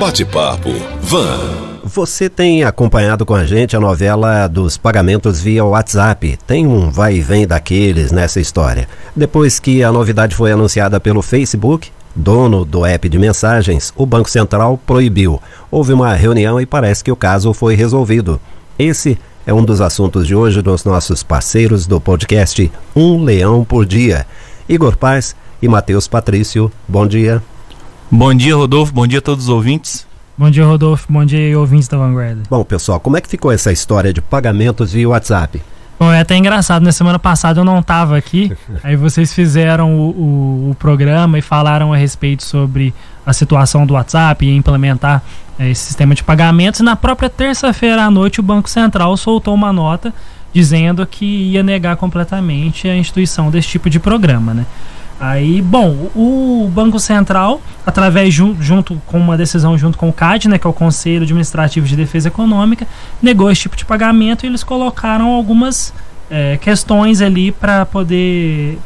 Bate-papo Van. Você tem acompanhado com a gente a novela dos pagamentos via WhatsApp. Tem um vai e vem daqueles nessa história. Depois que a novidade foi anunciada pelo Facebook, dono do app de mensagens, o Banco Central proibiu. Houve uma reunião e parece que o caso foi resolvido. Esse é um dos assuntos de hoje dos nossos parceiros do podcast Um Leão por Dia. Igor Paz e Matheus Patrício, bom dia. Bom dia, Rodolfo. Bom dia a todos os ouvintes. Bom dia, Rodolfo. Bom dia, ouvintes da Vanguarda. Bom, pessoal, como é que ficou essa história de pagamentos via WhatsApp? Bom, é até engraçado, na semana passada eu não estava aqui, aí vocês fizeram o, o, o, programa e falaram a respeito sobre a situação do WhatsApp e implementar é, esse sistema de pagamentos. E na própria terça-feira à noite o Banco Central soltou uma nota dizendo que ia negar completamente a instituição desse tipo de programa, né? Aí, bom, o Banco Central, através junto com uma decisão junto com o CAD, né, que é o Conselho Administrativo de Defesa Econômica, negou esse tipo de pagamento e eles colocaram algumas é, questões ali para poder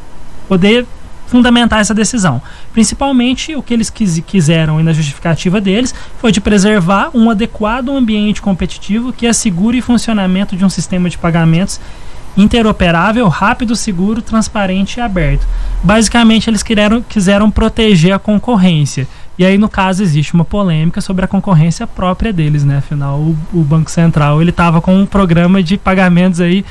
poder fundamentar essa decisão. Principalmente o que eles quis, quiseram e na justificativa deles foi de preservar um adequado ambiente competitivo que assegure o funcionamento de um sistema de pagamentos interoperável, rápido, seguro, transparente e aberto. Basicamente, eles quiseram, quiseram proteger a concorrência. E aí, no caso, existe uma polêmica sobre a concorrência própria deles, né? Afinal, o, o Banco Central ele estava com um programa de pagamentos aí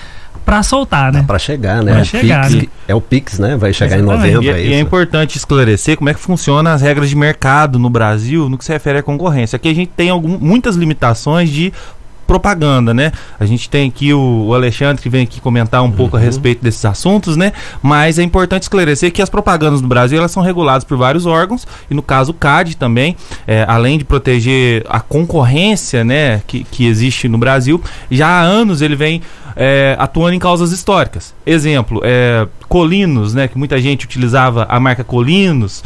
para soltar, né? Para chegar, né? Pra chegar, Pix, né? É o Pix, né? Vai chegar Exatamente. em novembro. E, é, e é importante esclarecer como é que funcionam as regras de mercado no Brasil no que se refere à concorrência. Aqui a gente tem algum, muitas limitações de propaganda, né? A gente tem aqui o, o Alexandre que vem aqui comentar um uhum. pouco a uhum. respeito desses assuntos, né? Mas é importante esclarecer que as propagandas no Brasil elas são reguladas por vários órgãos e no caso o CAD também, é, além de proteger a concorrência, né, que, que existe no Brasil, já há anos ele vem é, atuando em causas históricas. Exemplo, é, Colinos, né, que muita gente utilizava a marca Colinos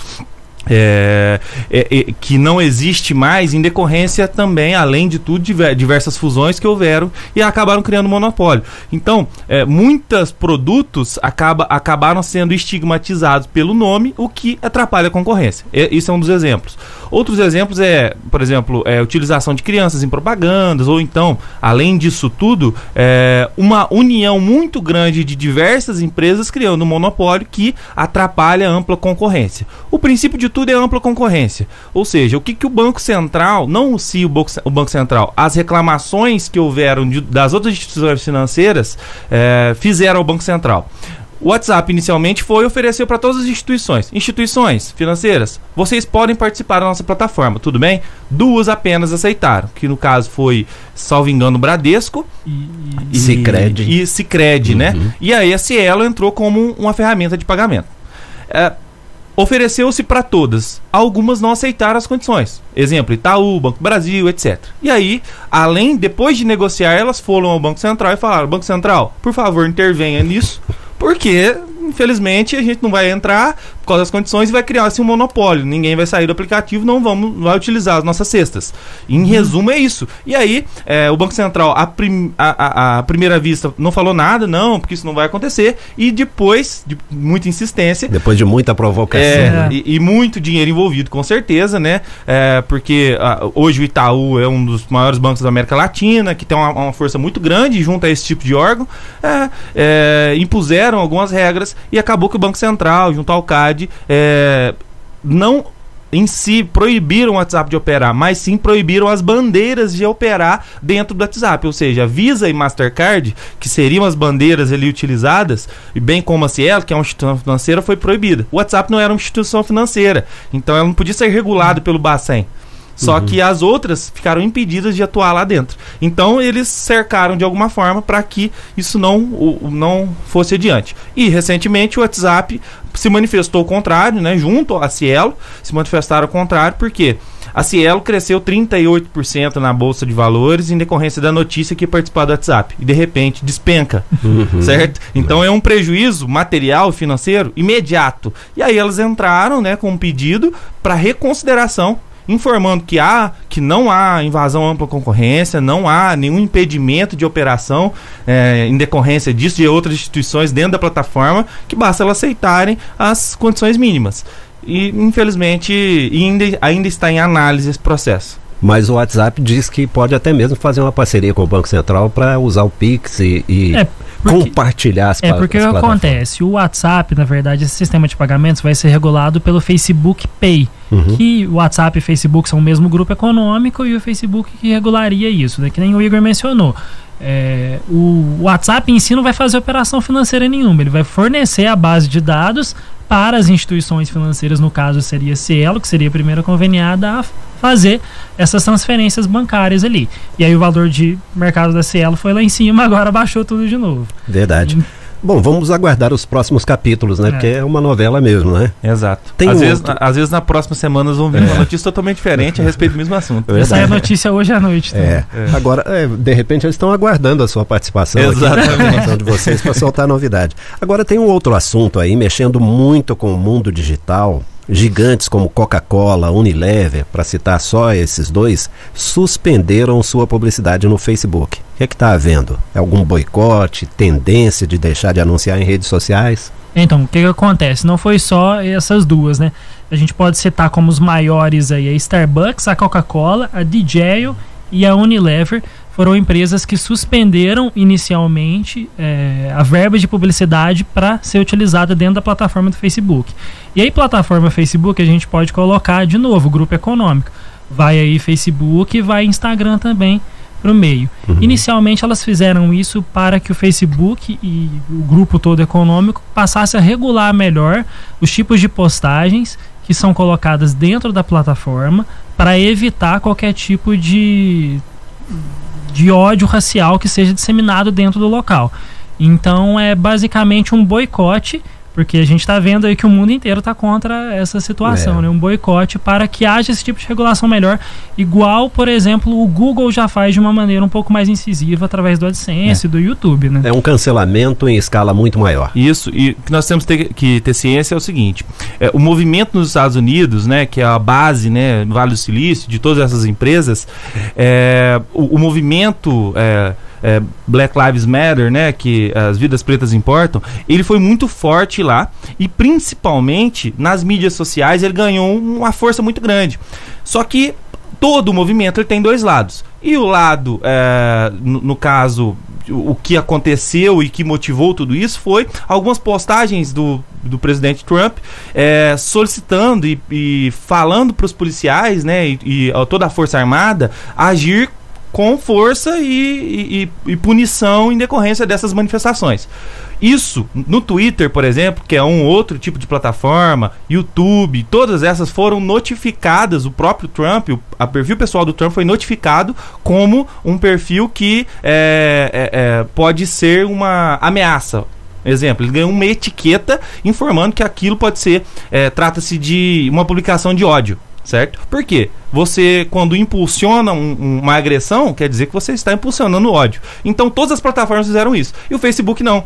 é, é, é, que não existe mais em decorrência também, além de tudo, diversas fusões que houveram e acabaram criando monopólio. Então, é, muitos produtos acaba, acabaram sendo estigmatizados pelo nome, o que atrapalha a concorrência. E, isso é um dos exemplos. Outros exemplos é, por exemplo, é, utilização de crianças em propagandas, ou então, além disso tudo, é, uma união muito grande de diversas empresas criando um monopólio que atrapalha a ampla concorrência. O princípio de tudo é ampla concorrência. Ou seja, o que, que o Banco Central, não se o Banco, o Banco Central, as reclamações que houveram de, das outras instituições financeiras é, fizeram ao Banco Central. O WhatsApp inicialmente foi oferecer para todas as instituições. Instituições financeiras, vocês podem participar da nossa plataforma, tudo bem? Duas apenas aceitaram, que no caso foi, salvo engano, Bradesco e, e Cicred. E Cicred, né? uhum. né? E aí a Cielo entrou como uma ferramenta de pagamento. É, ofereceu-se para todas. Algumas não aceitaram as condições. Exemplo, Itaú, Banco Brasil, etc. E aí, além, depois de negociar, elas foram ao Banco Central e falaram: Banco Central, por favor, intervenha nisso, porque infelizmente a gente não vai entrar causa das condições e vai criar assim um monopólio. Ninguém vai sair do aplicativo, não vamos vai utilizar as nossas cestas. Em uhum. resumo é isso. E aí é, o Banco Central a, prim, a, a, a, primeira vista não falou nada, não, porque isso não vai acontecer. E depois de muita insistência, depois de muita provocação é, e, e, muito dinheiro envolvido, com certeza, né? É, porque hoje o Itaú é um dos maiores bancos da América Latina, que tem uma, uma força muito grande junto a esse tipo de órgão, é, é, impuseram algumas regras e acabou que o Banco Central, junto ao CAD, é, não em si proibiram o WhatsApp de operar, mas sim proibiram as bandeiras de operar dentro do WhatsApp, ou seja, Visa e Mastercard, que seriam as bandeiras ali utilizadas, e bem como a Cielo, que é uma instituição financeira, foi proibida. O WhatsApp não era uma instituição financeira, então ela não podia ser regulada pelo Bacen. Só uhum. que as outras ficaram impedidas de atuar lá dentro. Então eles cercaram de alguma forma para que isso não, o, não fosse adiante. E recentemente o WhatsApp se manifestou o contrário, né? Junto à Cielo, se manifestaram o contrário, porque a Cielo cresceu 38% na Bolsa de Valores em decorrência da notícia que participar do WhatsApp. E de repente despenca. Uhum. Certo? Então é um prejuízo material, financeiro, imediato. E aí elas entraram né, com um pedido para reconsideração informando que há que não há invasão ampla concorrência, não há nenhum impedimento de operação é, em decorrência disso de outras instituições dentro da plataforma, que basta elas aceitarem as condições mínimas. E infelizmente ainda, ainda está em análise esse processo. Mas o WhatsApp diz que pode até mesmo fazer uma parceria com o Banco Central para usar o Pix e, e É, porque- compartilhar as É porque o que acontece? O WhatsApp, na verdade, esse sistema de pagamentos vai ser regulado pelo Facebook Pay. Uhum. Que o WhatsApp e o Facebook são o mesmo grupo econômico e o Facebook que regularia isso, né? Que nem o Igor mencionou. É, o WhatsApp em si não vai fazer operação financeira nenhuma, ele vai fornecer a base de dados para as instituições financeiras, no caso seria Cielo, que seria a primeira conveniada a fazer essas transferências bancárias ali. E aí o valor de mercado da Cielo foi lá em cima, agora baixou tudo de novo. Verdade. Bom, vamos aguardar os próximos capítulos, né? É. Porque é uma novela mesmo, né? Exato. Tem às, um vezes, outro- às vezes na próxima semana vão vir É. uma notícia totalmente diferente a respeito do mesmo assunto. É Essa é a notícia hoje à noite. Então. É. Agora, é, de repente, eles estão aguardando a sua participação aqui, Exatamente. a participação de vocês para soltar novidade. Agora tem um outro assunto aí, mexendo muito com o mundo digital. Gigantes como Coca-Cola, Unilever, para citar só esses dois, suspenderam sua publicidade no Facebook. O que é está havendo? É algum boicote, tendência de deixar de anunciar em redes sociais? Então, o que, que acontece? Não foi só essas duas, né? A gente pode citar como os maiores aí a Starbucks, a Coca-Cola, a DJI e a Unilever. Foram empresas que suspenderam inicialmente eh, a verba de publicidade para ser utilizada dentro da plataforma do Facebook. E aí, plataforma Facebook, a gente pode colocar de novo grupo econômico. Vai aí Facebook e vai Instagram também para o meio. Inicialmente elas fizeram isso para que o Facebook e o grupo todo econômico passasse a regular melhor os tipos de postagens que são colocadas dentro da plataforma para evitar qualquer tipo de de ódio racial que seja disseminado dentro do local. Então é basicamente um boicote, porque a gente está vendo aí que o mundo inteiro está contra essa situação, É. né? Um boicote para que haja esse tipo de regulação melhor, igual, por exemplo, o Google já faz de uma maneira um pouco mais incisiva através do AdSense e do YouTube, né? É um cancelamento em escala muito maior. Isso, e o que nós temos ter- que ter ciência é o seguinte: é, o movimento nos Estados Unidos, né, que é a base, né, no Vale do Silício, de todas essas empresas, é, o, o movimento é, é, Black Lives Matter, né, que as vidas pretas importam, ele foi muito forte lá e principalmente nas mídias sociais ele ganhou uma força muito grande. Só que todo o movimento ele tem dois lados. E o lado, é, no, no caso, o, que aconteceu e que motivou tudo isso foi algumas postagens do, do presidente Trump é, solicitando e, e falando para os policiais né, e, e toda a Força Armada agir com força e, e- e- punição em decorrência dessas manifestações. Isso no Twitter, por exemplo, que é um outro tipo de plataforma, YouTube, todas essas foram notificadas. O próprio Trump, o a perfil pessoal do Trump foi notificado como um perfil que é, é, é, pode ser uma ameaça. Exemplo, ele ganhou uma etiqueta informando que aquilo pode ser, é, trata-se de uma publicação de ódio, certo? Por quê? Você, quando impulsiona um- um- uma agressão, quer dizer que você está impulsionando ódio. Então, todas as plataformas fizeram isso. E o Facebook não.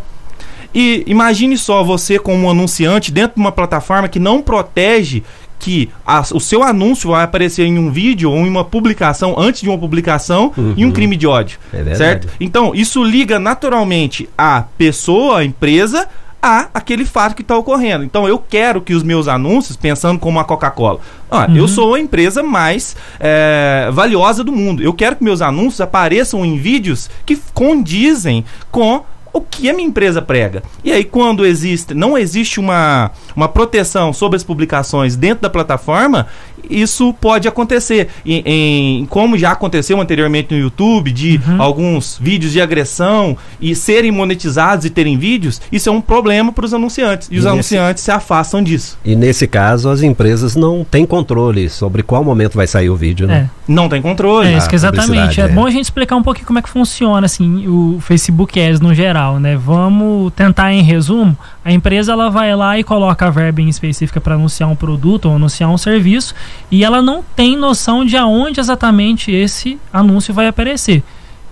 E imagine só você como um anunciante dentro de uma plataforma que não protege que a- o seu anúncio vai aparecer em um vídeo ou em uma publicação antes de uma publicação e um crime de ódio. É certo? Então, isso liga naturalmente a pessoa, a empresa, a aquele fato que está ocorrendo. Então, eu quero que os meus anúncios, pensando como a Coca-Cola, ah, eu sou a empresa mais é, valiosa do mundo. Eu quero que meus anúncios apareçam em vídeos que condizem com o que a minha empresa prega. E aí, quando existe, não existe uma, uma proteção sobre as publicações dentro da plataforma, isso pode acontecer. Em, em- como já aconteceu anteriormente no YouTube, de alguns vídeos de agressão e serem monetizados e terem vídeos, isso é um problema para os anunciantes. E os E nesse- anunciantes se afastam disso. E nesse caso, as empresas não têm controle sobre qual momento vai sair o vídeo, né? É. Não tem controle. É, isso que a exatamente. É, é. bom a gente explicar um pouquinho como é que funciona assim o Facebook Ads no geral, né? Vamos tentar em resumo. A empresa ela vai lá e coloca a verba em específica para anunciar um produto ou anunciar um serviço e ela não tem noção de aonde exatamente esse anúncio vai aparecer.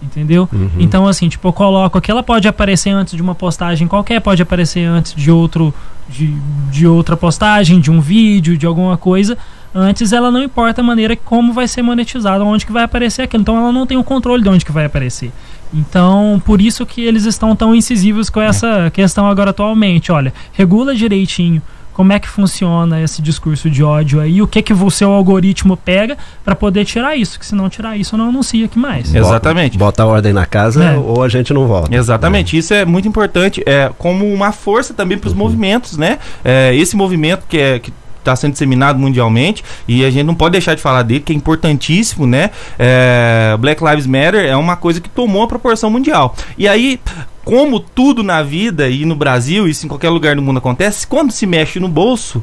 Entendeu? Então, assim, tipo, eu coloco aqui, ela pode aparecer antes de uma postagem qualquer, pode aparecer antes de outro, de, de outra postagem, de um vídeo, de alguma coisa. Antes ela não importa a maneira como vai ser monetizado, onde que vai aparecer aquilo. Então ela não tem o controle de onde que vai aparecer. Então, por isso que eles estão tão incisivos com essa questão agora atualmente. Olha, regula direitinho como é que funciona esse discurso de ódio aí, o que que o seu algoritmo pega para poder tirar isso, que se não tirar isso, eu não anuncio aqui mais. Exatamente. Bota a ordem na casa É. ou a gente não volta. Exatamente, isso é muito importante, é como uma força também para os movimentos, né? É, esse movimento que é que está sendo disseminado mundialmente e a gente não pode deixar de falar dele, que é importantíssimo, né? É, Black Lives Matter é uma coisa que tomou a proporção mundial. E aí, como tudo na vida e no Brasil, isso em qualquer lugar do mundo acontece, quando se mexe no bolso,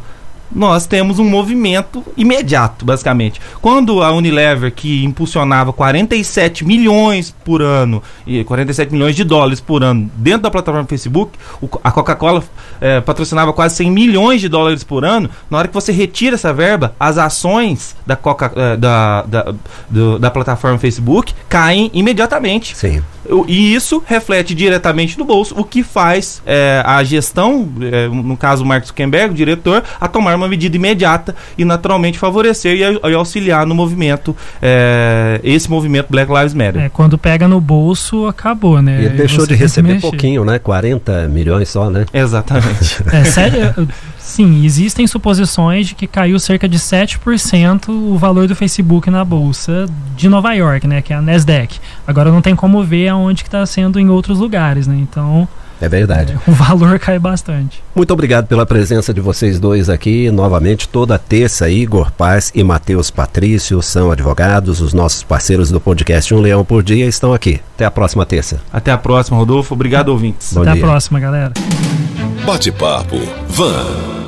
nós temos um movimento imediato, basicamente. Quando a Unilever, que impulsionava 47 milhões por ano, e 47 milhões de dólares por ano dentro da plataforma Facebook, a Coca-Cola eh, patrocinava quase 100 milhões de dólares por ano, na hora que você retira essa verba, as ações da, Coca, eh, da, da, do- da plataforma Facebook caem imediatamente. Sim. E isso reflete diretamente no bolso, o que faz eh, a gestão, eh, no caso o Mark Zuckerberg, o diretor, a tomar uma medida imediata e naturalmente favorecer e, e auxiliar no movimento, eh, esse movimento Black Lives Matter. É, quando pega no bolso, acabou, né? E ele deixou de receber pouquinho, né? 40 milhões só, né? Exatamente. É, sério, sim, existem suposições de que caiu cerca de 7% o valor do Facebook na bolsa de Nova York, né, que é a Nasdaq. Agora não tem como ver aonde que está sendo em outros lugares, né? Então, É verdade. é, o valor cai bastante. Muito obrigado pela presença de vocês dois aqui. Novamente, toda terça, Igor Paz e Matheus Patrício são advogados. Os nossos parceiros do podcast Um Leão por Dia estão aqui. Até a próxima terça. Até a próxima, Rodolfo. Obrigado, ouvintes. Bom Até dia. a próxima, galera. Bate-papo Van.